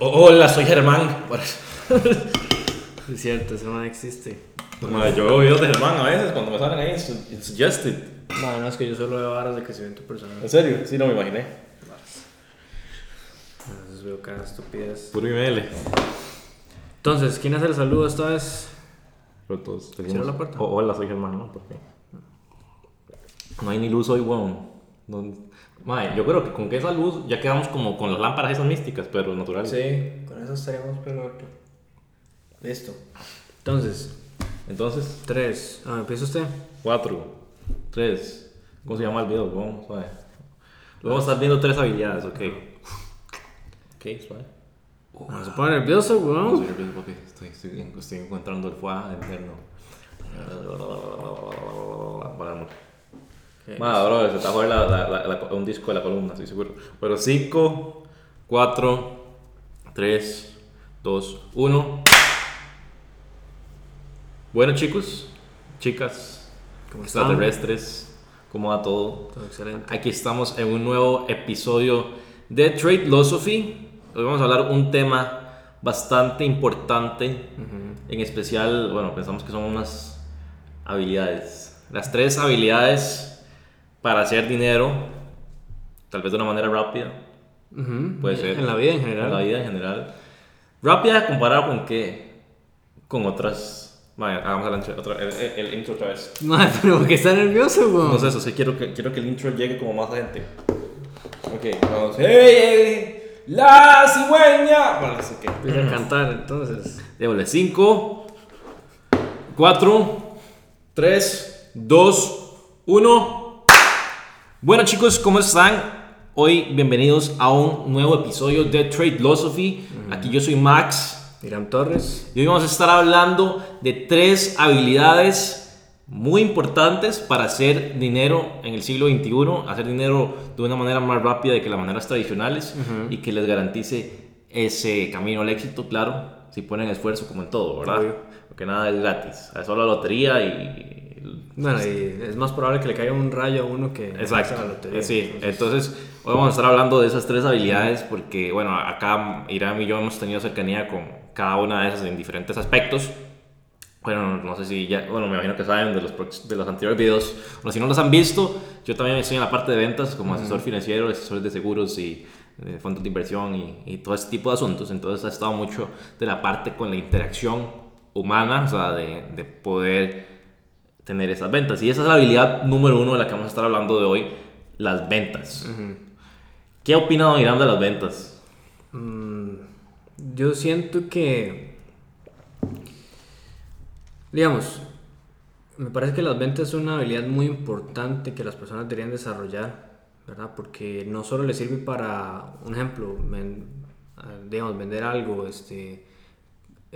Hola, soy Germán. Es cierto, eso no existe. Madre, yo veo videos de Germán a veces cuando me salen ahí en su- en Suggested. No, no, es que yo solo veo varas de crecimiento personal. ¿En serio? Sí, no me imaginé. A veces veo cada estupidez. Puro IML. Entonces, ¿quién hace el saludo esta vez? Pero todos la puerta. "Oh, hola, soy Germán, ¿no? Porque no hay ni luz hoy, weón. No- Madre, yo creo que con que esa luz ya quedamos como con las lámparas esas místicas, pero naturales. Sí, con eso estaríamos peor. Listo. Entonces, Entonces, 3. Ah, empieza usted. 4, 3. ¿Cómo se llama el video? weón? Suave. Luego vamos a estar viendo tres habilidades, ok. Ok, suave. No se pone nervioso, No, weón. soy nervioso porque estoy, estoy, estoy encontrando el foie interno. Bro, se la, la, la- la- un disco de la columna, estoy seguro. Pero 5, 4, 3, 2, 1. Bueno, chicos, chicas, ¿Cómo están? extraterrestres, ¿cómo va todo? Todo excelente. Aquí estamos en un nuevo episodio de Trade Philosophy. Hoy vamos a hablar un tema bastante importante, en especial, bueno, pensamos que son unas habilidades. Las tres habilidades para hacer dinero, tal vez de una manera rápida, Ujú. puede ser. En la vida en En general. la vida en general. Rápida comparado con qué? Con otras... Vaya, hagamos el otra, el, el- el intro otra vez. Madre, pero ¿por qué está nervioso, weón? No sé, eso sí, quiero que, quiero que el intro llegue como más gente. Ok, vamos. ¡Hey, hey! ¡La cigüeña! Bueno, así que. Empieza a cantar, entonces. Déjole 5, 4, 3, 2, 1. Bueno, chicos, ¿cómo están? Hoy, bienvenidos a un nuevo episodio de Trade Philosophy. Aquí yo soy Max. Irán Torres. Y hoy vamos a estar hablando de tres habilidades muy importantes para hacer dinero en el siglo XXI, hacer dinero de una manera más rápida que las maneras tradicionales y que les garantice ese camino al éxito, claro, si ponen esfuerzo como en todo, ¿verdad? Obvio. Porque nada es gratis, es solo la lotería y... Bueno, y es más probable que le caiga un rayo a uno que Exacto. a la lotería. Sí, entonces hoy vamos a estar hablando de esas tres habilidades porque, bueno, acá Irán y yo hemos tenido cercanía con cada una de esas en diferentes aspectos. Bueno, no sé si ya, bueno, me imagino que saben de los, de los anteriores videos, o si no los han visto, yo también estoy en la parte de ventas como asesor financiero, asesor de seguros y de fondos de inversión y, y todo ese tipo de asuntos. Entonces ha estado mucho de la parte con la interacción humana, o sea, de, de poder tener esas ventas. Y esa es la habilidad número uno de la que vamos a estar hablando de hoy, las ventas. ¿Qué ha opinado Irán de las ventas? Mm, yo siento que. Digamos, me parece que las ventas son una habilidad muy importante que las personas deberían desarrollar, ¿verdad? Porque no solo les sirve para, un ejemplo, ven- ah, digamos, vender algo, este,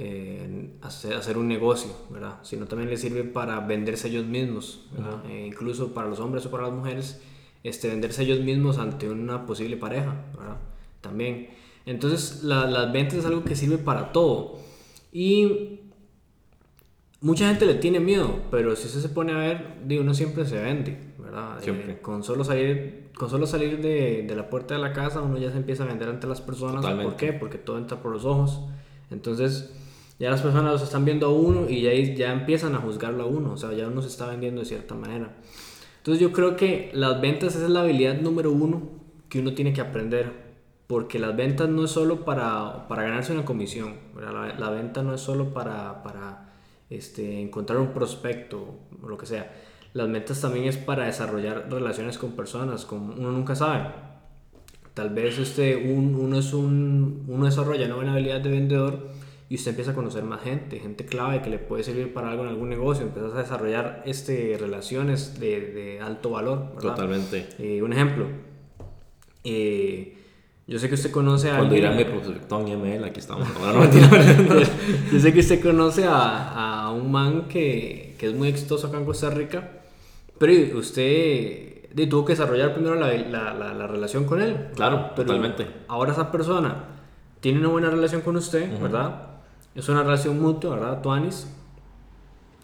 eh, hacer, hacer un negocio, ¿verdad? Sino también les sirve para venderse ellos mismos, ¿verdad? Eh, incluso para los hombres o para las mujeres, este, venderse ellos mismos ante una posible pareja, ¿verdad? También. Entonces, la- las ventas es algo que sirve para todo. Y mucha gente le tiene miedo, pero si usted se pone a ver, digo, uno siempre se vende, ¿verdad? Eh, Siempre. con solo salir, con solo salir de, de la puerta de la casa, uno ya se empieza a vender ante las personas. Totalmente. ¿Por qué? Porque todo entra por los ojos. Entonces, ya las personas los están viendo a uno y ya, ya empiezan a juzgarlo a uno, o sea, ya uno se está vendiendo de cierta manera. Entonces, yo creo que las ventas es la habilidad número uno que uno tiene que aprender. Porque las ventas no es solo para, para ganarse una comisión. La, la venta no es solo para, para este, encontrar un prospecto o lo que sea. Las ventas también es para desarrollar relaciones con personas, como uno nunca sabe. Tal vez este, un- uno, es un, uno desarrolla una buena habilidad de vendedor y usted empieza a conocer más gente, gente clave que le puede servir para algo en algún negocio, empiezas a desarrollar este, relaciones de, de alto valor. ¿verdad? Totalmente. Eh, un ejemplo, eh, yo sé que usted conoce a Cuando alguien- Irán me prospectó en IML, aquí estamos. No, yo sé que usted conoce a, a un man que, que es muy exitoso acá en Costa Rica, pero usted de, tuvo que desarrollar primero la, la, la- la relación con él. Claro, Pero totalmente. Ahora esa persona tiene una buena relación con usted, ¿verdad? Es una relación mutua, ¿verdad? Tuanis.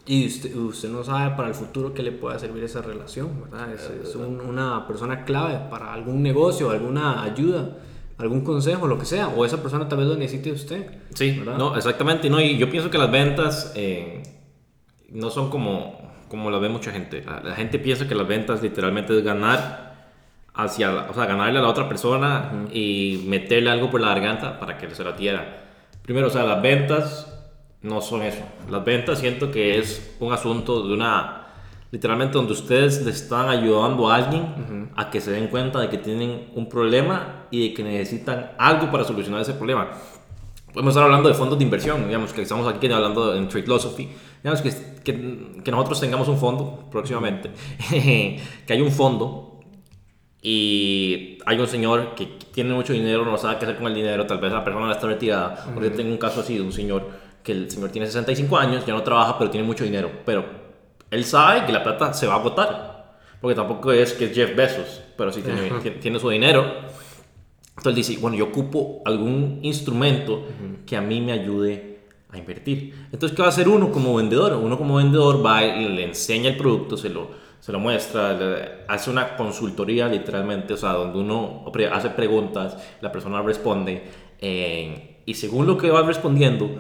Y usted, usted no sabe para el futuro qué le pueda servir esa relación, ¿verdad? Es, es un- una persona clave para algún negocio, alguna ayuda algún consejo, lo que sea, o esa persona tal vez lo necesite usted. Sí, no, exactamente. No, y yo pienso que las ventas eh, no son como, como las ve mucha gente. La, gente piensa que las ventas literalmente es ganar hacia, o sea, ganarle a la otra persona y meterle algo por la garganta para que se la tierra. Primero, o sea, las ventas no son eso. Las ventas siento que es un asunto de una literalmente donde ustedes le están ayudando a alguien a que se den cuenta de que tienen un problema y de que necesitan algo para solucionar ese problema. Podemos estar hablando de fondos de inversión, digamos que estamos aquí hablando en Trade Philosophy, digamos que, que, que nosotros tengamos un fondo próximamente, que hay un fondo y hay un señor que tiene mucho dinero, no sabe qué hacer con el dinero, tal vez la persona está retirada, porque tengo un caso así de un señor que el señor tiene 65 años, ya no trabaja, pero tiene mucho dinero, pero él sabe que la plata se va a agotar. Porque tampoco es que es Jeff Bezos, pero sí tiene, su dinero. Entonces dice, bueno, yo ocupo algún instrumento que a mí me ayude a invertir. Entonces, ¿qué va a hacer uno como vendedor? Uno como vendedor va y le enseña el producto, se lo, se lo muestra, hace una consultoría literalmente, o sea, donde uno hace preguntas, la persona responde, eh, y según lo que va respondiendo,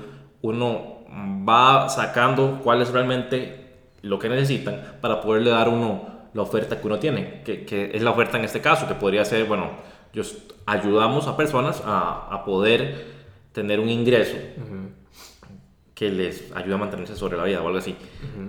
uno va sacando cuál es realmente lo que necesitan para poderle dar uno la oferta que uno tiene, que, que es la oferta en este caso, que podría ser, bueno, ayudamos a personas a, a poder tener un ingreso que les ayude a mantenerse sobre la vida o algo así.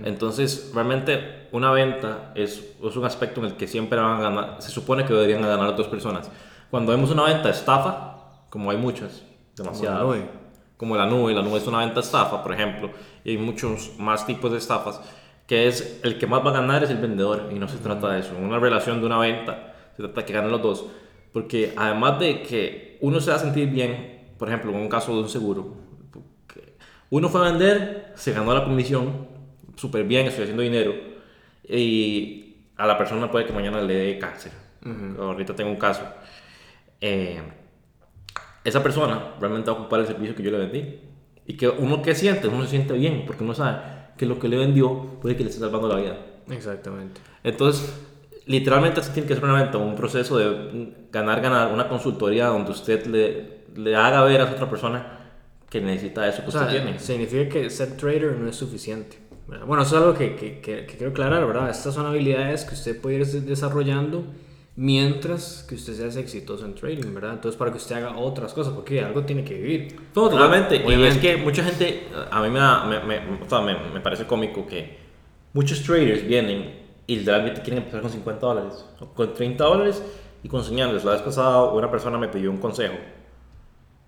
Entonces, realmente una venta es, es, un aspecto en el que siempre van a ganar, se supone que deberían ganar otras personas. Cuando vemos una venta estafa, como hay muchas, demasiadas, como la nube, como la nube, la nube es una venta estafa, por ejemplo, y hay muchos más tipos de estafas, que es el que más va a ganar es el vendedor y no se trata de eso. En una relación de una venta se trata de que ganen los dos. Porque además de que uno se va a sentir bien, por ejemplo, en un caso de un seguro, uno fue a vender, se ganó la comisión, súper bien, estoy haciendo dinero, y a la persona puede que mañana le dé cáncer. Ahorita tengo un caso. Eh, esa persona realmente va a ocupar el servicio que yo le vendí. Y que uno que siente, uno se siente bien, porque uno sabe, que lo que le vendió puede que le esté salvando la vida. Exactamente. Entonces, literalmente se tiene que ser una venta, un proceso de ganar, ganar, una consultoría donde usted le, le haga ver a esa otra persona que necesita eso que usted tiene. Significa que ser trader no es suficiente. Bueno, eso es algo que, que, que, que quiero aclarar, ¿verdad? Estas son habilidades que usted puede ir desarrollando mientras que usted sea exitoso en trading, ¿verdad? Entonces, para que usted haga otras cosas, porque algo tiene que vivir. totalmente. Y es que mucha gente, a mí me, me, me, me, parece cómico que muchos traders vienen y literalmente quieren empezar con 50 dólares, o con 30 dólares y con señales. La vez pasada una persona me pidió un consejo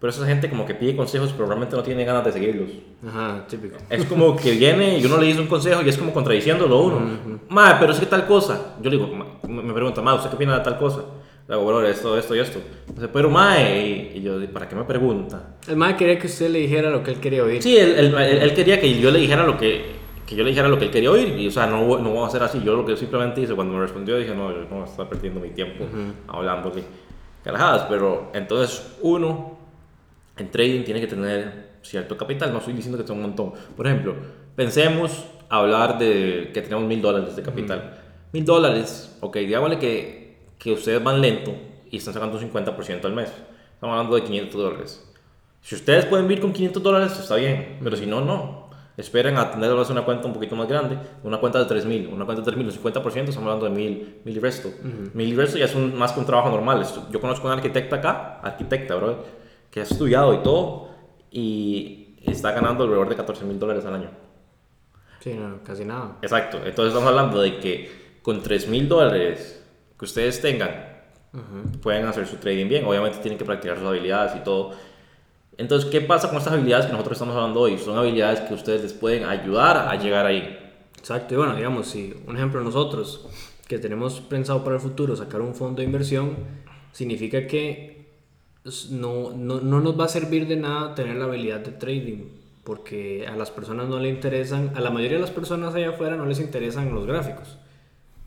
pero esa gente como que pide consejos, pero realmente no tiene ganas de seguirlos. Ajá, típico. Es como que viene y uno le dice un consejo y es como contradiciéndolo a uno. Uh pero es que tal cosa. Yo le digo, me pregunta, ma, ¿usted qué opina de tal cosa? Le digo, bueno, esto, esto y esto. Dice, pero mae, y, yo, ¿para qué me pregunta? El mae quería que usted le dijera lo que él quería oír. Sí, él, él, quería que yo le dijera lo que, que yo le dijera lo que él quería oír. Y, o sea, no, no voy a hacer así. Yo lo que simplemente hice cuando me respondió, dije, no, yo no voy a estar perdiendo mi tiempo hablando así. Carajadas, pero entonces uno en trading tiene que tener cierto capital. No estoy diciendo que sea un montón. Por ejemplo, pensemos hablar de que tenemos mil dólares de capital. Mil dólares, ok, digámosle que, que ustedes van lento y están sacando un 50% al mes. Estamos hablando de 500 dólares. Si ustedes pueden vivir con 500 dólares, está bien, pero si no, no. Esperen a tener una cuenta un poquito más grande, una cuenta de 3000, una cuenta de 3000, el 50% estamos hablando de 1000, 1000 y resto. 1000 y resto ya es un, más que un trabajo normal. Yo conozco a un arquitecta acá, arquitecta, bro, que ha estudiado y todo, y está ganando alrededor de 14 mil dólares al año. Sí, no, casi nada. Exacto, entonces estamos hablando de que con 3 mil dólares que ustedes tengan, pueden hacer su trading bien. Obviamente tienen que practicar sus habilidades y todo. Entonces, ¿qué pasa con estas habilidades que nosotros estamos hablando hoy? Son habilidades que ustedes les pueden ayudar a llegar ahí. Exacto, y bueno, digamos, si un ejemplo nosotros que tenemos pensado para el futuro sacar un fondo de inversión, significa que no, no, no, nos va a servir de nada tener la habilidad de trading, porque a las personas no le interesan, a la mayoría de las personas allá afuera no les interesan los gráficos.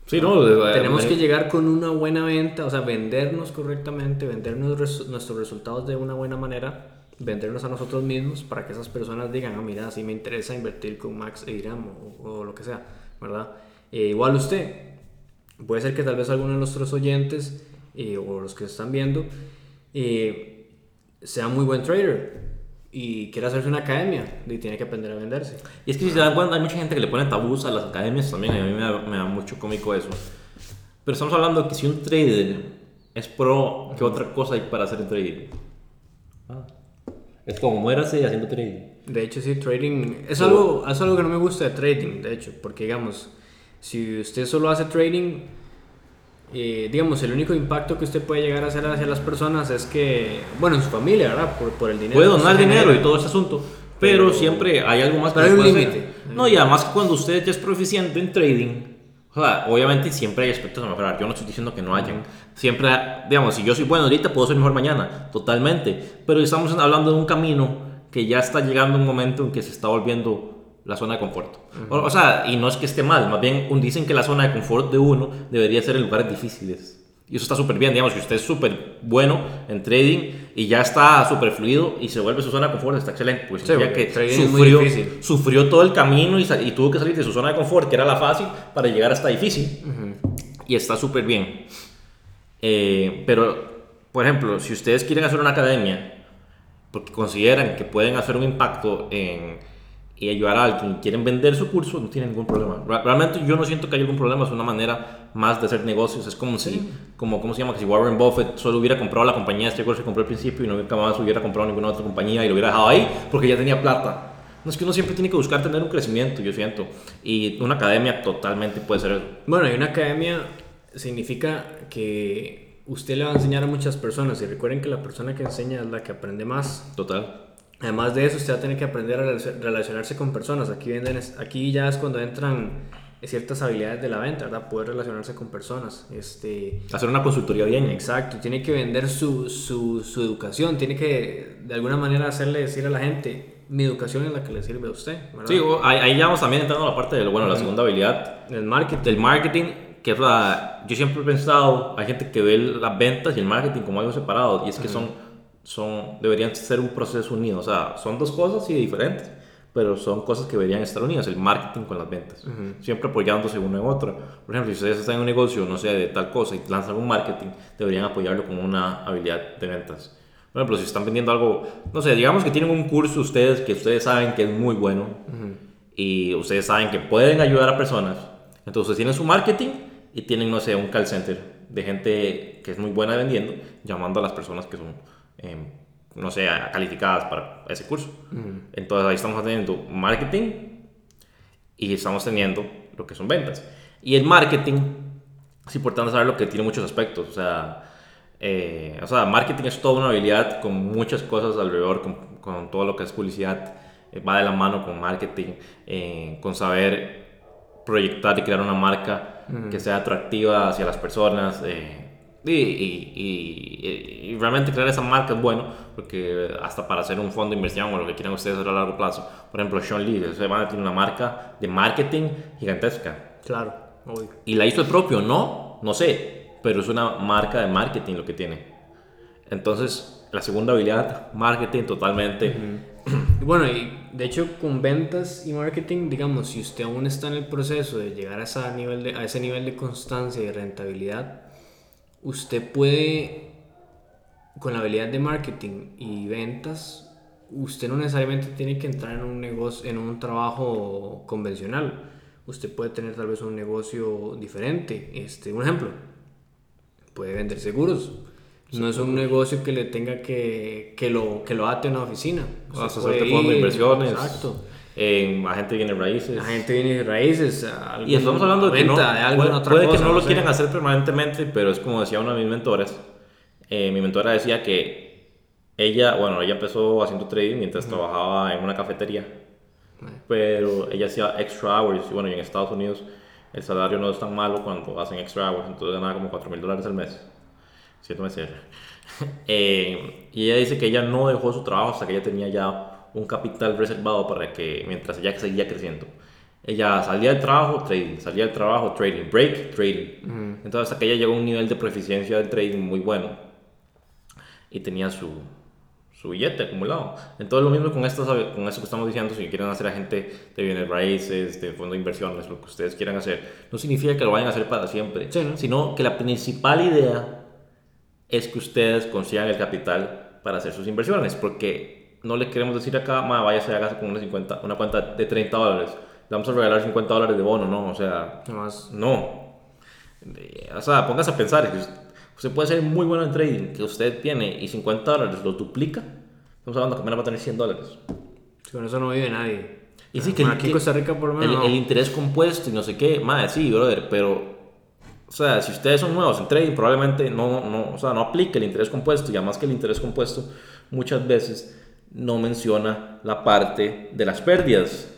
Sí, no, tenemos que llegar con una buena venta, o sea, vendernos correctamente, vendernos nuestros resultados de una buena manera, vendernos a nosotros mismos para que esas personas digan, ah, mira, sí me interesa invertir con Max e o, o lo que sea, ¿verdad? Eh, igual usted, puede ser que tal vez alguno de nuestros oyentes eh, o los que están viendo eh, sea muy buen trader y quiere hacerse una academia y tiene que aprender a venderse. Y es que si se dan cuenta, hay mucha gente que le pone tabús a las academias también, a mí me da, me da mucho cómico eso. Pero estamos hablando que si un trader es pro, ¿qué otra cosa hay para hacer trading? Ah. Es como muérase haciendo trading. De hecho, sí, trading es algo, es algo que no me gusta de trading, de hecho, porque digamos, si usted solo hace trading, eh, digamos, el único impacto que usted puede llegar a hacer hacia las personas es que, bueno, en su familia, ¿verdad? Por, por el dinero. Puede donar dinero genera. y todo ese asunto, pero, siempre hay algo más que pero hay un límite. No, y además cuando usted ya es proficiente en trading, o sea, obviamente siempre hay aspectos a mejorar. Yo no estoy diciendo que no hayan. Siempre, digamos, si yo soy bueno ahorita, puedo ser mejor mañana, totalmente. Pero estamos hablando de un camino que ya está llegando un momento en que se está volviendo la zona de confort. o, o sea, y no es que esté mal, más bien dicen que la zona de confort de uno debería ser en lugares difíciles. Y eso está súper bien, digamos, que usted es súper bueno en trading y ya está súper fluido y se vuelve su zona de confort, está excelente. Pues Sí, porque que sufrió, sufrió todo el camino y, y tuvo que salir de su zona de confort, que era la fácil, para llegar hasta difícil. Y está súper bien. Eh, pero, por ejemplo, si ustedes quieren hacer una academia, porque consideran que pueden hacer un impacto en, y ayudar a alguien quieren vender su curso, no tienen ningún problema. Realmente yo no siento que haya algún problema, es una manera más de hacer negocios. Es como si, como, ¿cómo se llama? Que si Warren Buffett solo hubiera comprado la compañía este que compró al principio y no nunca más hubiera comprado ninguna otra compañía y lo hubiera dejado ahí porque ya tenía plata. No es que uno siempre tiene que buscar tener un crecimiento, yo siento. Y una academia totalmente puede ser eso. Bueno, y una academia significa que usted le va a enseñar a muchas personas y recuerden que la persona que enseña es la que aprende más. Total. Además de eso, usted va a tener que aprender a relac- relacionarse con personas. Aquí, venden, aquí ya es cuando entran ciertas habilidades de la venta, ¿verdad? Poder relacionarse con personas. Este, Hacer una consultoría bien. exacto, tiene que vender su, su, su educación, tiene que de alguna manera hacerle decir a la gente, mi educación es la que le sirve a usted. ¿verdad? Sí, ahí, ya vamos también entrando a la parte de, bueno, la segunda habilidad El marketing. del marketing, que es la, yo siempre he pensado, hay gente que ve las ventas y el marketing como algo separado, y es que son, son, deberían ser un proceso unido, o sea, son dos cosas sí diferentes, pero son cosas que deberían estar unidas, el marketing con las ventas, siempre apoyándose uno en otro. Por ejemplo, si ustedes están en un negocio, no sé, de tal cosa y lanzan un marketing, deberían apoyarlo con una habilidad de ventas. Por ejemplo, si están vendiendo algo, no sé, digamos que tienen un curso ustedes que ustedes saben que es muy bueno y ustedes saben que pueden ayudar a personas, entonces tienen su marketing y tienen, no sé, un call center de gente que es muy buena vendiendo, llamando a las personas que son, eh, no sé, calificadas para ese curso. Entonces ahí estamos teniendo marketing y estamos teniendo lo que son ventas. Y el marketing, es importante saber lo que tiene muchos aspectos. O sea, eh, o sea marketing es toda una habilidad con muchas cosas alrededor, con, con todo lo que es publicidad. eh, va de la mano con marketing, eh, con saber proyectar y crear una marca que sea atractiva hacia las personas. Y, y- y- y realmente crear esa marca es bueno, porque hasta para hacer un fondo de inversión o lo que quieran ustedes a largo plazo, por ejemplo, Sean Lee, ese man tiene una marca de marketing gigantesca. Claro, obvio. ¿Y la hizo el propio? No, no sé, pero es una marca de marketing lo que tiene. Entonces, la segunda habilidad, marketing totalmente. Y Bueno, y de hecho con ventas y marketing, digamos, si usted aún está en el proceso de llegar a, ese nivel de, a ese nivel de constancia y de rentabilidad, usted puede, con la habilidad de marketing y ventas, usted no necesariamente tiene que entrar en un negocio, en un trabajo convencional. Usted puede tener tal vez un negocio diferente. Este, un ejemplo, puede vender seguros. No es un negocio que le tenga que, que, lo, que lo ate a una oficina. Puede de inversiones. Exacto. En agente viene raíces. La gente viene raíces. Y estamos hablando de que no, de algo puede, puede cosa, que no lo sé. quieran hacer permanentemente, pero es como decía una de mis mentoras. Eh, mi mentora decía que ella, bueno, ella empezó haciendo trading mientras trabajaba en una cafetería, pero ella hacía extra hours. Y bueno, y en Estados Unidos el salario no es tan malo cuando hacen extra hours, entonces ganaba como 4 mil dólares al mes. Siento meses. Eh, y ella dice que ella no dejó su trabajo hasta que ella tenía ya un capital reservado para que mientras ella seguía creciendo. Ella salía del trabajo, trading, salía del trabajo, trading, break, trading. Entonces hasta que ella llegó a un nivel de proficiencia del trading muy bueno y tenía su, su billete acumulado. Entonces lo mismo con, estas, con eso que estamos diciendo, si quieren hacer a gente de bienes raíces, de fondo de inversiones, lo que ustedes quieran hacer, no significa que lo vayan a hacer para siempre, Sí, ¿no? sino que la principal idea es que ustedes consigan el capital para hacer sus inversiones, porque no le queremos decir acá, ma, váyase y hágase con una, 50, una cuenta de 30 dólares, le vamos a regalar 50 dólares de bono, no, o sea, Nomás. no. O sea, póngase a pensar que usted puede ser muy bueno en trading, que usted tiene y 50 dólares lo duplica, estamos hablando que apenas va a tener 100 dólares. Con eso no vive nadie. Y sí, que Bueno, el- aquí en Costa Rica por lo el, menos. no. el interés compuesto y no sé qué, madre, sí, brother, pero, o sea, si ustedes son nuevos en trading, probablemente no, no, o sea, no aplique el interés compuesto y además que el interés compuesto muchas veces no menciona la parte de las pérdidas.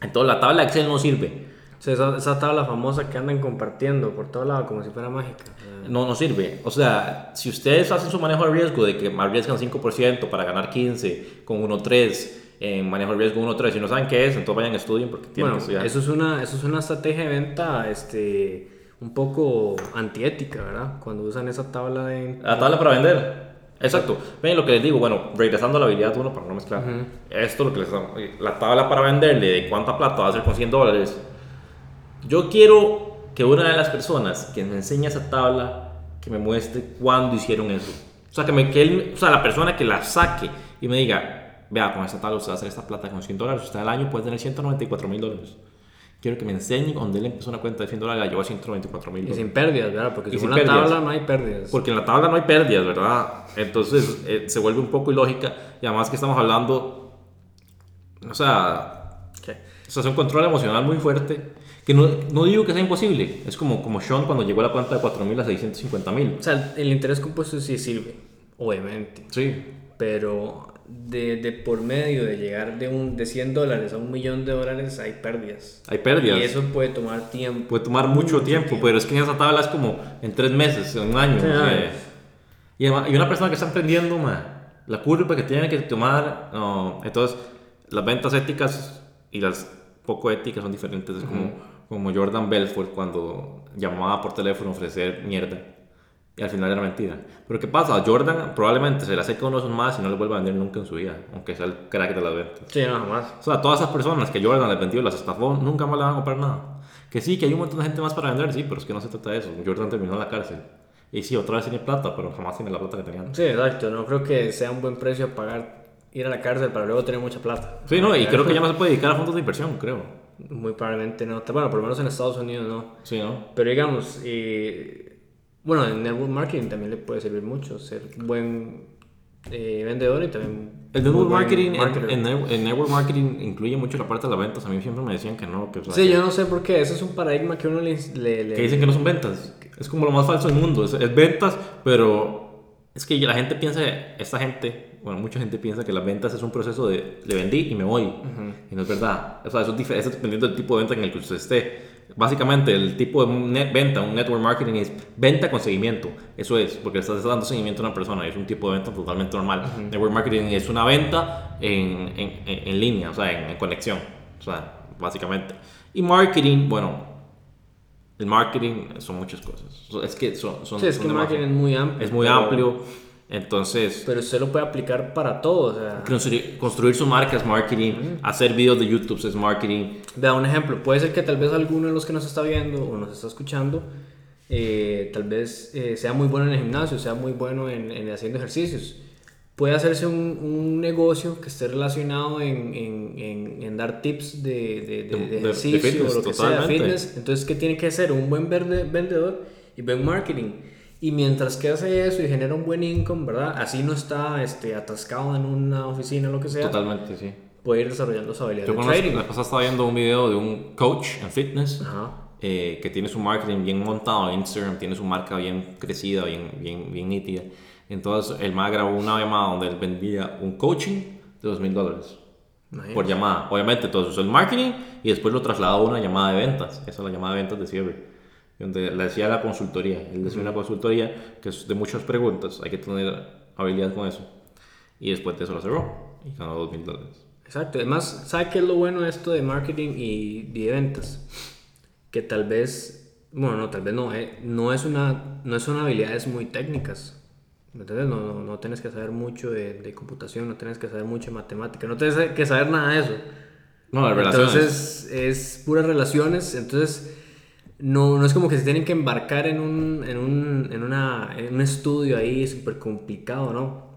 Entonces la tabla de Excel no sirve. O sea, esa, esa tabla famosa que andan compartiendo por todo lado como si fuera mágica. No, no sirve. O sea, si ustedes hacen su manejo de riesgo de que arriesgan 5% para ganar 15 con 1.3 en manejo de riesgo 1.3 y no saben qué es, entonces vayan a estudien porque tienen Bueno, que estudiar. eso es una, eso es una estrategia de venta este, un poco antiética, ¿verdad? Cuando usan esa tabla de... La tabla para vender. Exacto. Ven lo que les digo, bueno, regresando a la habilidad 1 para no mezclar. Esto lo que les la tabla para venderle de cuánta plata va a hacer con 100 dólares. Yo quiero que una de las personas que me enseñe esa tabla que me muestre cuándo hicieron eso. O sea, que, me, que él, o sea, la persona que la saque y me diga, vea, con esta tabla usted va a hacer esta plata con 100 dólares, usted al año puede tener 194 mil dólares. Quiero que me enseñe donde él empezó una cuenta de 100 dólares, la llevó a 194 mil Y sin pérdidas, ¿verdad? Porque según la tabla no hay pérdidas. Porque en la tabla no hay pérdidas, ¿verdad? Entonces eh, se vuelve un poco ilógica y además que estamos hablando, o sea, ¿Qué? o sea, es un control emocional muy fuerte que no, no digo que sea imposible, es como, como Sean cuando llegó a la cuenta de 4.000 a 650.000. O sea, el interés compuesto sí sirve, obviamente. Sí, Pero de, de por medio de llegar de, un, de 100 dólares a un millón de dólares hay pérdidas. hay pérdidas. Y eso puede tomar tiempo. Puede tomar mucho, tiempo, pero es que en esa tabla es como en tres meses, en un año. Sí, o sea, y, además- y una persona que está emprendiendo, ma, la curva que tiene que tomar, no, entonces las ventas éticas y las poco éticas son diferentes. Es como, como Jordan Belfort cuando llamaba por teléfono a ofrecer mierda. Y al final era mentira. Pero ¿qué pasa? Jordan probablemente se le acerca uno de más y no le vuelva a vender nunca en su vida, aunque sea el crack de las ventas. Sí, no, jamás. O sea, todas esas personas que Jordan les vendió, las estafó, nunca más le van a comprar nada. Que sí, que hay un montón de gente más para vender, sí, pero es que no se trata de eso. Jordan terminó en la cárcel. Y sí, otra vez tiene plata, pero jamás tiene la plata que tenía antes. Sí, exacto. No creo que sea un buen precio pagar ir a la cárcel para luego tener mucha plata. Sí, no, y creo que ya no se puede dedicar a fondos de inversión, creo. Muy probablemente no. Bueno, por lo menos en Estados Unidos no. Sí, ¿no? Pero digamos, eh, bueno, en network marketing también le puede servir mucho ser buen eh, vendedor y también. El network marketing, en, network marketing incluye mucho la parte de las ventas. A mí siempre me decían que no, que, o sea, Sí, que, yo no sé por qué. Ese es un paradigma que uno le. le- le- que dicen que no son ventas. Es como lo más falso del mundo. Es, es ventas, pero es que la gente piensa, esta gente, bueno, mucha gente piensa que las ventas es un proceso de le vendí y me voy. Y no es verdad. O sea, eso es diferente dependiendo del tipo de venta en el que usted esté. Básicamente, el tipo de net venta, un network marketing es venta con seguimiento. Eso es, porque estás dando seguimiento a una persona y es un tipo de venta totalmente normal. Network marketing es una venta en, en, en- en línea, o sea, en, en conexión. O sea, básicamente. Y marketing, bueno, el marketing son muchas cosas. Es que son, son Sí, es son que el marketing es muy amplio. Es muy pero- amplio. Entonces, Pero usted lo puede aplicar para todo. O sea, construir, construir su marca es marketing. Hacer videos de YouTube es marketing. Vea un ejemplo, puede ser que tal vez alguno de los que nos está viendo o nos está escuchando, eh, tal vez eh, sea muy bueno en el gimnasio, sea muy bueno en, en haciendo ejercicios. Puede hacerse un, un negocio que esté relacionado en, en, en, en dar tips de, de, de- De- ejercicio fitness, o lo que sea, totalmente. fitness. Entonces, ¿qué tiene que hacer? Un buen verde- vendedor y buen marketing. Y mientras que hace eso y genera un buen income, ¿verdad? Así no está este, atascado en una oficina o lo que sea, Totalmente, sí. puede ir desarrollando su habilidad Yo de trading. la pasada estaba viendo un video de un coach en fitness Ajá. eh, que tiene su marketing bien montado en Instagram, tiene su marca bien crecida, bien, bien, bien nítida. Entonces, el más grabó una llamada donde él vendía un coaching de dos mil dólares por llamada. Obviamente, todo eso es el marketing y después lo trasladó a una llamada de ventas. Esa es la llamada de ventas de cierre. Donde le decía la consultoría. Él decía una consultoría que es de muchas preguntas. Hay que tener habilidad con eso. Y después de eso lo cerró y ganó dos mil dólares. Exacto. Además, ¿sabe qué es lo bueno de esto de marketing y, y de ventas? Que tal vez, bueno, no, tal vez no, eh, no, es una, no son habilidades muy técnicas. No, no, no tienes que saber mucho de, de computación, no tienes que saber mucho de matemática, no tienes que saber nada de eso. No, las relaciones. Entonces, es puras relaciones. Entonces, no, no es como que se tienen que embarcar en un, en un, en una, en un estudio ahí súper complicado, ¿no?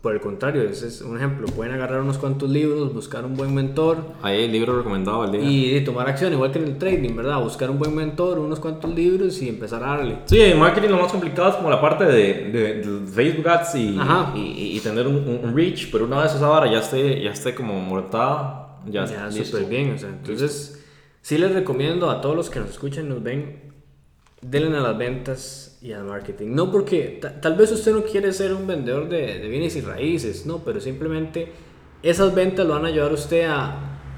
Por el contrario, ese es un ejemplo. Pueden agarrar unos cuantos libros, buscar un buen mentor. Ahí el libro recomendado al día. Y, y tomar acción, igual que en el trading, ¿verdad? Buscar un buen mentor, unos cuantos libros y empezar a darle. Sí, en marketing lo más complicado es como la parte de, de, de Facebook Ads y, y, y tener un, un- un reach, pero una vez esa vara ya esté, ya esté como mortada, ya, Ya, súper bien. O sea, entonces, sí les recomiendo a todos los que nos escuchan, nos ven, denle a las ventas y al marketing. No porque ta- tal vez usted no quiere ser un vendedor de, de bienes y raíces, no, pero simplemente esas ventas lo van a ayudar a usted a,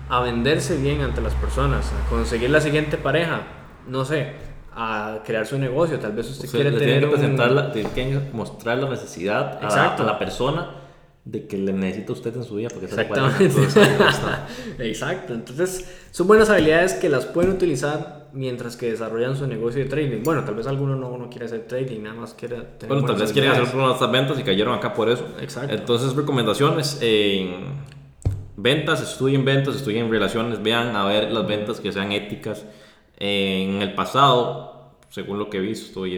a venderse bien ante las personas, a conseguir la siguiente pareja, no sé, a crear su negocio. Tal vez usted Usted quiere le tiene tener que un- presentar la- tiene que mostrar la necesidad a a la persona de que le necesita usted en su vida. Porque Exactamente. Exacto. Entonces, son buenas habilidades que las pueden utilizar mientras que desarrollan su negocio de trading. Bueno, tal vez alguno no, no quiere hacer trading, nada más quiere tener Bueno, tal vez quieren hacer unas ventas y cayeron acá por eso. Exacto. Entonces, recomendaciones en ventas, estudien ventas, estudien relaciones, vean a ver las ventas que sean éticas. En el pasado, según lo que he visto y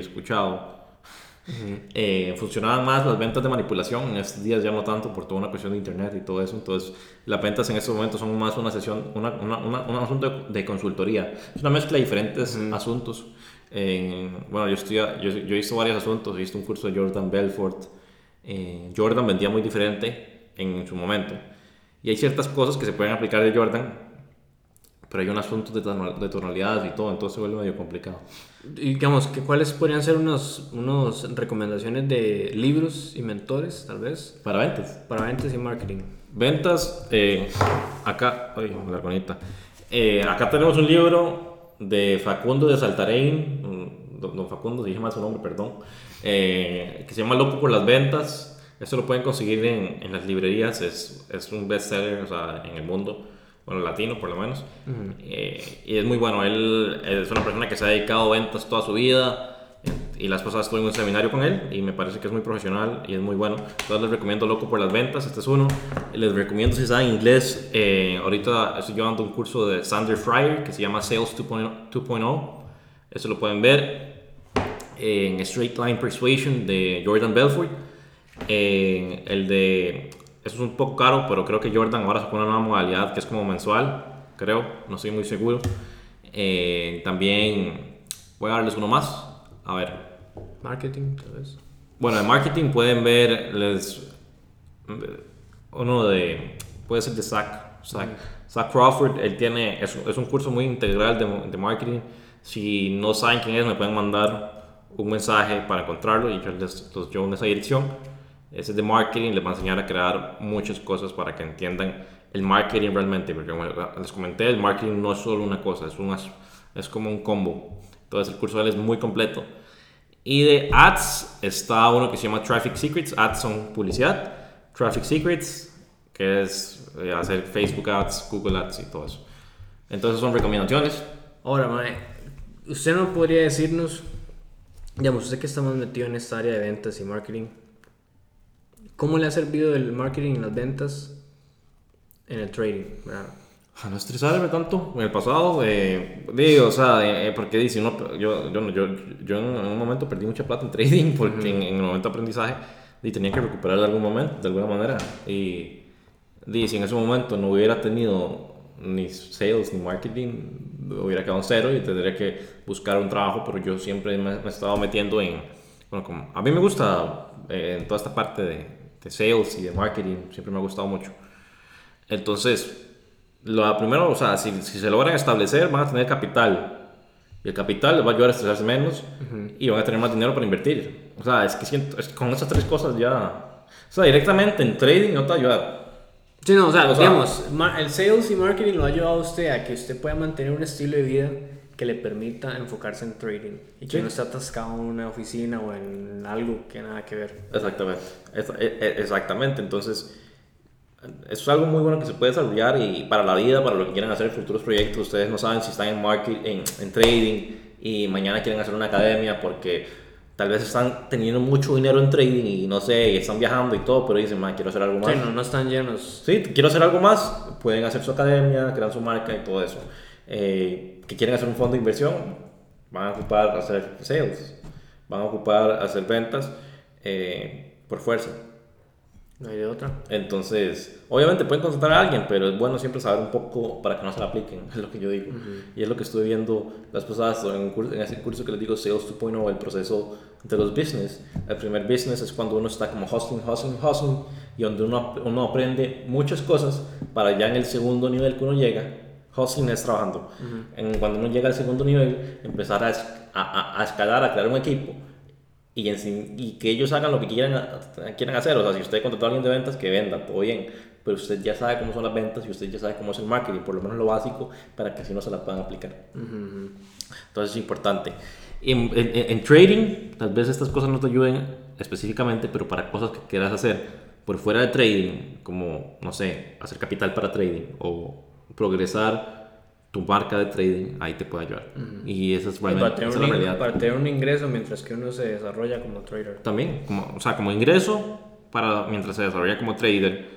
escuchado, eh, funcionaban más las ventas de manipulación. En estos días ya no tanto por toda una cuestión de internet y todo eso. Entonces, las ventas en estos momentos son más una sesión, una, una, una- un asunto de, consultoría. Es una mezcla de diferentes asuntos. Eh, bueno, yo, estudia, yo, yo he visto varios asuntos. He visto un curso de Jordan Belfort. Eh, Jordan vendía muy diferente en su momento. Y hay ciertas cosas que se pueden aplicar de Jordan, pero hay un asunto de, tonal- de tonalidades y todo, entonces se vuelve medio complicado. Digamos, que ¿cuáles podrían ser unos, unos recomendaciones de libros y mentores, tal vez, Para ventas. para ventas y marketing? Ventas, eh, acá, ay, la. Eh, acá tenemos un libro de Facundo de Saltarein, don, don Facundo, dije mal su nombre, perdón, eh, que se llama Loco por las Ventas. Esto lo pueden conseguir en, en las librerías, es, es un bestseller o sea, en el mundo, bueno, latino por lo menos. Eh, y es muy bueno, él es una persona que se ha dedicado a ventas toda su vida. eh, Y las pasadas estuve en un seminario con él y me parece que es muy profesional y es muy bueno. Entonces les recomiendo Loco por las Ventas, este es uno. Les recomiendo si saben inglés, eh, ahorita estoy llevando un curso de Sander Fryer que se llama Sales 2.0. 2.0. Eso lo pueden ver en Straight Line Persuasion de Jordan Belfort. En el de. Eso es un poco caro, pero creo que Jordan ahora sacó una nueva modalidad que es como mensual, creo, no estoy muy seguro. Eh, también voy a darles uno más. A ver, Marketing, tal vez. bueno, de marketing pueden ver les, uno de, puede ser de Zach, Zach, Zach Crawford, él tiene, es, es un curso muy integral de, de marketing. Si no saben quién es, me pueden mandar un mensaje para encontrarlo y yo les los llevo en esa dirección. Ese es de marketing, les va a enseñar a crear muchas cosas para que entiendan el marketing realmente, porque como les comenté, el marketing no es solo una cosa, es, una, es como un combo. Entonces el curso de él es muy completo. Y de ads está uno que se llama Traffic Secrets. Ads son publicidad. Traffic Secrets, que es eh, hacer Facebook Ads, Google Ads y todo eso. Entonces son recomendaciones. Ahora, Mae, usted no podría decirnos, digamos, usted que está más metido en esta área de ventas y marketing, ¿cómo le ha servido el marketing y las ventas en el trading? ¿verdad? A no estresarme tanto en el pasado, eh, digo, o sea, eh, porque dice, uno, yo, yo, yo, yo en un momento perdí mucha plata en trading porque en, en el momento de aprendizaje y tenía que recuperar de algún momento, de alguna manera. Y, di, si en ese momento no hubiera tenido ni sales ni marketing, hubiera quedado en cero y tendría que buscar un trabajo, pero yo siempre me, me he estado metiendo en, bueno, como, a mí me gusta eh, en toda esta parte de, de sales y de marketing, siempre me ha gustado mucho. Entonces, lo primero, o sea, si, si se logran establecer, van a tener capital. Y el capital les va a ayudar a estresarse menos y van a tener más dinero para invertir. O sea, es que siento, es que con esas tres cosas ya. O sea, directamente en trading no te va a ayudar. Sí, no, o sea, O sea- digamos, el sales y marketing lo ha ayudado a usted a que usted pueda mantener un estilo de vida que le permita enfocarse en trading y que Sí. no esté atascado en una oficina o en algo que nada que ver. Exactamente. E- e- exactamente. Entonces, eso es algo muy bueno que se puede desarrollar y para la vida, para lo que quieran hacer futuros proyectos. Ustedes no saben si están en market, en, en trading y mañana quieren hacer una academia porque tal vez están teniendo mucho dinero en trading y no sé, y están viajando y todo, pero dicen, "Man, quiero hacer algo más. Sí, no, no están llenos. Sí, quiero hacer algo más, pueden hacer su academia, crear su marca y todo eso. Eh, que quieren hacer un fondo de inversión, van a ocupar hacer sales, van a ocupar hacer ventas eh, por fuerza. No hay de otra. Entonces, obviamente pueden contratar a alguien, pero es bueno siempre saber un poco para que no se la apliquen, es lo que yo digo. Y es lo que estuve viendo las pasadas en, un curso, en ese curso que les digo Sales 2.0, el proceso de los business. El primer business es cuando uno está como hustling, hustling, hustling, y donde uno, uno aprende muchas cosas para ya en el segundo nivel que uno llega, hustling es trabajando. en, cuando uno llega al segundo nivel, empezar a, a, a escalar, a crear un equipo y, y, que ellos hagan lo que quieran, quieran hacer. O sea, si usted contrató a alguien de ventas, que venda, todo bien. Pero usted ya sabe cómo son las ventas y usted ya sabe cómo es el marketing, por lo menos lo básico, para que así no se la puedan aplicar. Entonces es importante. En, en, trading, tal vez estas cosas no te ayuden específicamente, pero para cosas que quieras hacer por fuera de trading, como, no sé, hacer capital para trading o progresar tu marca de trading ahí te puede ayudar. Y eso es realmente para tener, la realidad. para tener un ingreso mientras que uno se desarrolla como trader. También, como, o sea, como ingreso para mientras se desarrolla como trader.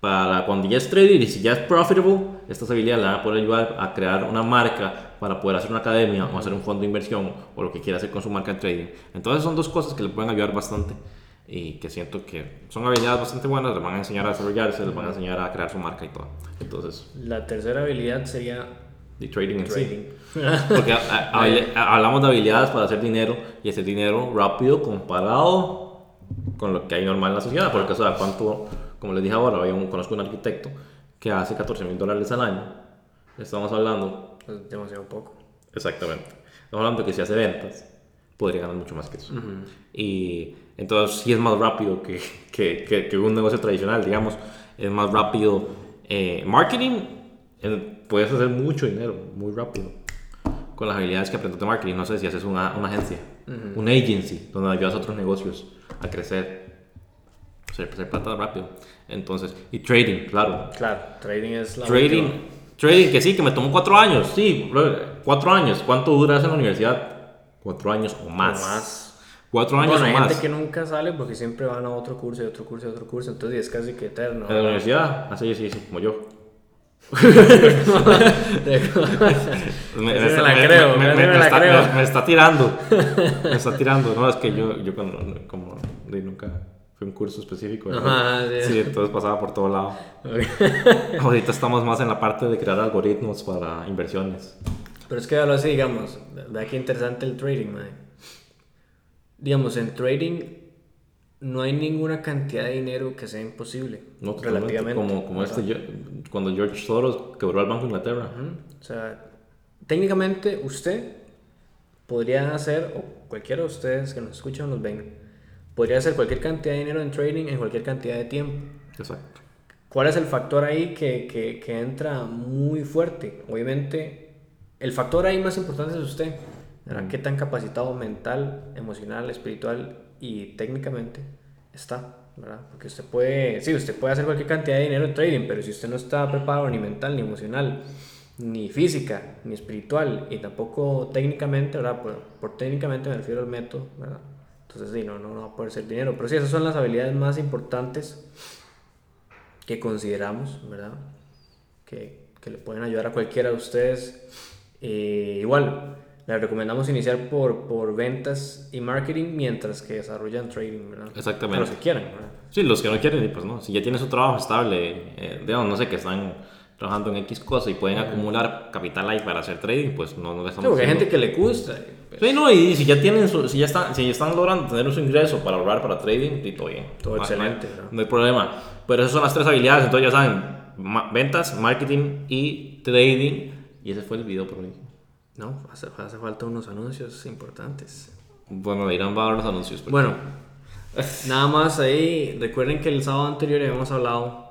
Para cuando ya es trader y si ya es profitable, estas habilidades le van a poder ayudar a crear una marca para poder hacer una academia o hacer un fondo de inversión o lo que quiera hacer con su marca de trading. Entonces son dos cosas que le pueden ayudar bastante y que siento que son habilidades bastante buenas, les van a enseñar a desarrollarse, les van a enseñar a crear su marca y todo. Entonces, la tercera habilidad sería de trading en sí. Porque hablamos de habilidades para hacer dinero y hacer dinero rápido comparado con lo que hay normal en la sociedad. Porque, o sea, cuánto, como les dije ahora, un, conozco un arquitecto que hace 14 mil dólares al año. Estamos hablando. Es demasiado poco. Exactamente. Estamos hablando que si hace ventas, podría ganar mucho más que eso. Y entonces, sí es más rápido que, que, que, un negocio tradicional, digamos. Es más rápido. Eh, marketing puedes hacer mucho dinero muy rápido con las habilidades que aprendes de marketing. No sé si haces una, una agencia, una agency, donde ayudas a otros negocios a crecer, hacer, hacer plata rápido. Entonces, y trading, claro. Claro, trading es la Trading, trading que sí, que me tomó cuatro años, sí, cuatro años. ¿Cuánto duras en la universidad? Cuatro años o más. O más. Cuatro años bueno, hay gente que nunca sale porque siempre van a otro curso y otro curso y otro curso, entonces es casi que eterno. En la universidad, así, sí, sí, como yo me, está, tirando. Me está tirando. No, es que yo, yo como nunca fui un curso específico. sí. entonces pasaba por todo lado. Ahorita estamos más en la parte de crear algoritmos para inversiones. Pero es que ahora sí, digamos, vea qué interesante el trading, Digamos, en trading no hay ninguna cantidad de dinero que sea imposible. No, relativamente. Como, como este, cuando George Soros quebró el Banco de Inglaterra. O sea, técnicamente usted podría hacer, o cualquiera de ustedes que nos escuchan o nos ven, podría hacer cualquier cantidad de dinero en trading en cualquier cantidad de tiempo. Exacto. ¿Cuál es el factor ahí que, que, que entra muy fuerte? Obviamente, el factor ahí más importante es usted. ¿Qué tan capacitado mental, emocional, espiritual y técnicamente está, ¿verdad? Porque usted puede, sí, usted puede hacer cualquier cantidad de dinero en trading, pero si usted no está preparado ni mental, ni emocional, ni física, ni espiritual, y tampoco técnicamente, ¿verdad? Por, técnicamente me refiero al método, ¿verdad? Entonces, sí, no, no, no va a poder ser dinero. Pero sí, esas son las habilidades más importantes que consideramos, ¿verdad? Que, que le pueden ayudar a cualquiera de ustedes. Eh, igual, les recomendamos iniciar por, por ventas y marketing mientras que desarrollan trading, ¿verdad? Exactamente. los que quieran, ¿verdad? Sí, los que no quieren, pues no. Si ya tienen su trabajo estable, eh, digamos, no sé, que están trabajando en X cosa y pueden acumular capital ahí para hacer trading, pues no, no les estamos sí, porque hay gente que le gusta. Pues. Sí, no, y si ya tienen su, si ya están, si ya están logrando tener su ingreso para ahorrar para trading, y todo bien. Todo excelente. No, no, hay problema. Pero esas son las tres habilidades, entonces ya saben, ventas, marketing y trading. Y ese fue el video por mí. No, hace, hace falta unos anuncios importantes. Bueno, irán a los anuncios. Bueno, nada más ahí. Recuerden que el sábado anterior habíamos hablado.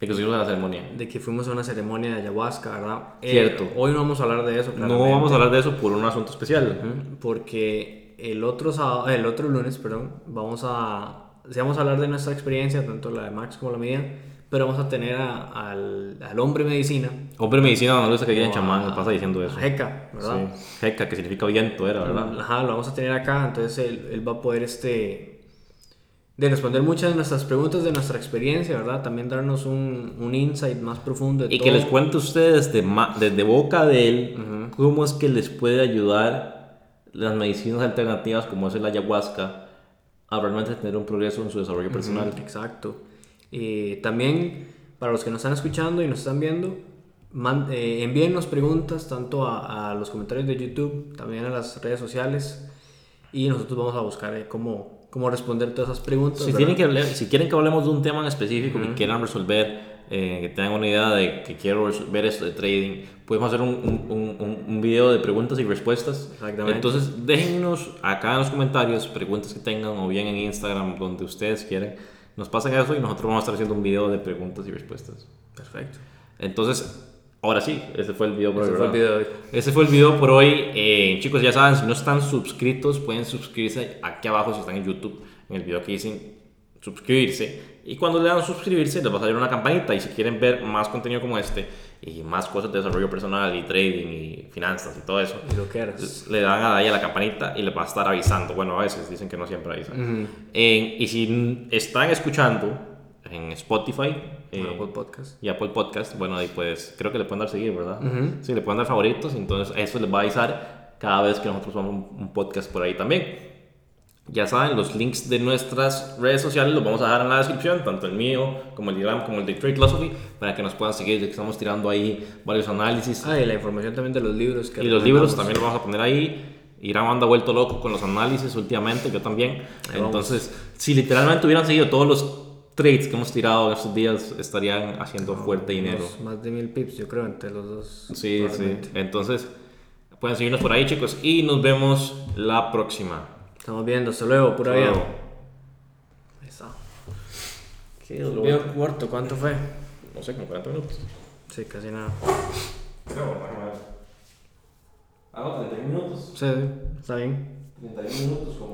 De que fuimos a la ceremonia. De que fuimos a una ceremonia de ayahuasca, ¿verdad? Eh, Cierto. hoy no vamos a hablar de eso. No vamos a hablar de eso por un asunto especial. Porque el otro, sábado, el otro lunes, perdón, vamos a. Si vamos a hablar de nuestra experiencia, tanto la de Max como la mía pero vamos a tener al, al, hombre medicina. Hombre medicina, no sé qué en chamán, pasa diciendo eso. Jeca, ¿verdad? Sí, Jeca, que significa viento, era, ¿verdad? Ajá, lo vamos a tener acá, entonces él, él, va a poder este, de responder muchas de nuestras preguntas de nuestra experiencia, ¿verdad? También darnos un, un insight más profundo. De y que les cuente a ustedes desde, desde boca de él cómo es que les puede ayudar las medicinas alternativas como es el ayahuasca a realmente tener un progreso en su desarrollo personal. Exacto. Y también, para los que nos están escuchando y nos están viendo, man- eh, envíennos preguntas tanto a, a los comentarios de YouTube, también a las redes sociales, y nosotros vamos a buscar eh, cómo, cómo responder todas esas preguntas. Si, tienen que hablar- si quieren que hablemos de un tema en específico que quieran resolver, eh, que tengan una idea de que quiero resolver esto de trading, podemos hacer un, un, un, un video de preguntas y respuestas. Exactamente. Entonces, déjennos acá en los comentarios preguntas que tengan o bien en Instagram, donde ustedes quieran. Nos pasan eso y nosotros vamos a estar haciendo un video de preguntas y respuestas. Perfecto. Entonces, ahora sí, ese fue el video por Ese hoy, fue el video hoy. Ese fue el video por hoy. Eh, chicos, ya saben, si no están suscritos, pueden suscribirse aquí abajo si están en YouTube, en el video que dicen suscribirse. Y cuando le dan suscribirse, les va a salir una campanita. Y si quieren ver más contenido como este y más cosas de desarrollo personal y trading y finanzas y todo eso, Y lo que eras. le dan a ahí a la campanita y les va a estar avisando. Bueno, a veces dicen que no siempre avisan. Eh, y si están escuchando en Spotify eh, Apple Podcast. y Apple Podcast, bueno, ahí pues creo que le pueden dar seguir, ¿verdad? Sí, le pueden dar favoritos, entonces eso les va a avisar cada vez que nosotros vamos un, un podcast por ahí también. Ya saben, los links de nuestras redes sociales los vamos a dejar en la descripción, tanto el mío como el de como el de Trade Philosophy, para que nos puedan seguir, ya que estamos tirando ahí varios análisis. Ah, y la información también de los libros. Que y los libros también los vamos a poner ahí. Irán anda vuelto loco con los análisis últimamente, yo también. Ahí vamos. Entonces, si literalmente hubieran seguido todos los trades que hemos tirado en estos días, estarían haciendo fuerte dinero. Más de mil pips, yo creo, entre los dos. Sí, sí. Entonces, pueden seguirnos por ahí, chicos, y nos vemos la próxima. Estamos viendo, hasta luego, pura vida. Ahí está. Qué Video corto, ¿cuánto fue? No sé, como 40 minutos. Sí, casi nada. Creo, déjame ver. Ah, no, 31 minutos. Sí, está bien. 31 minutos como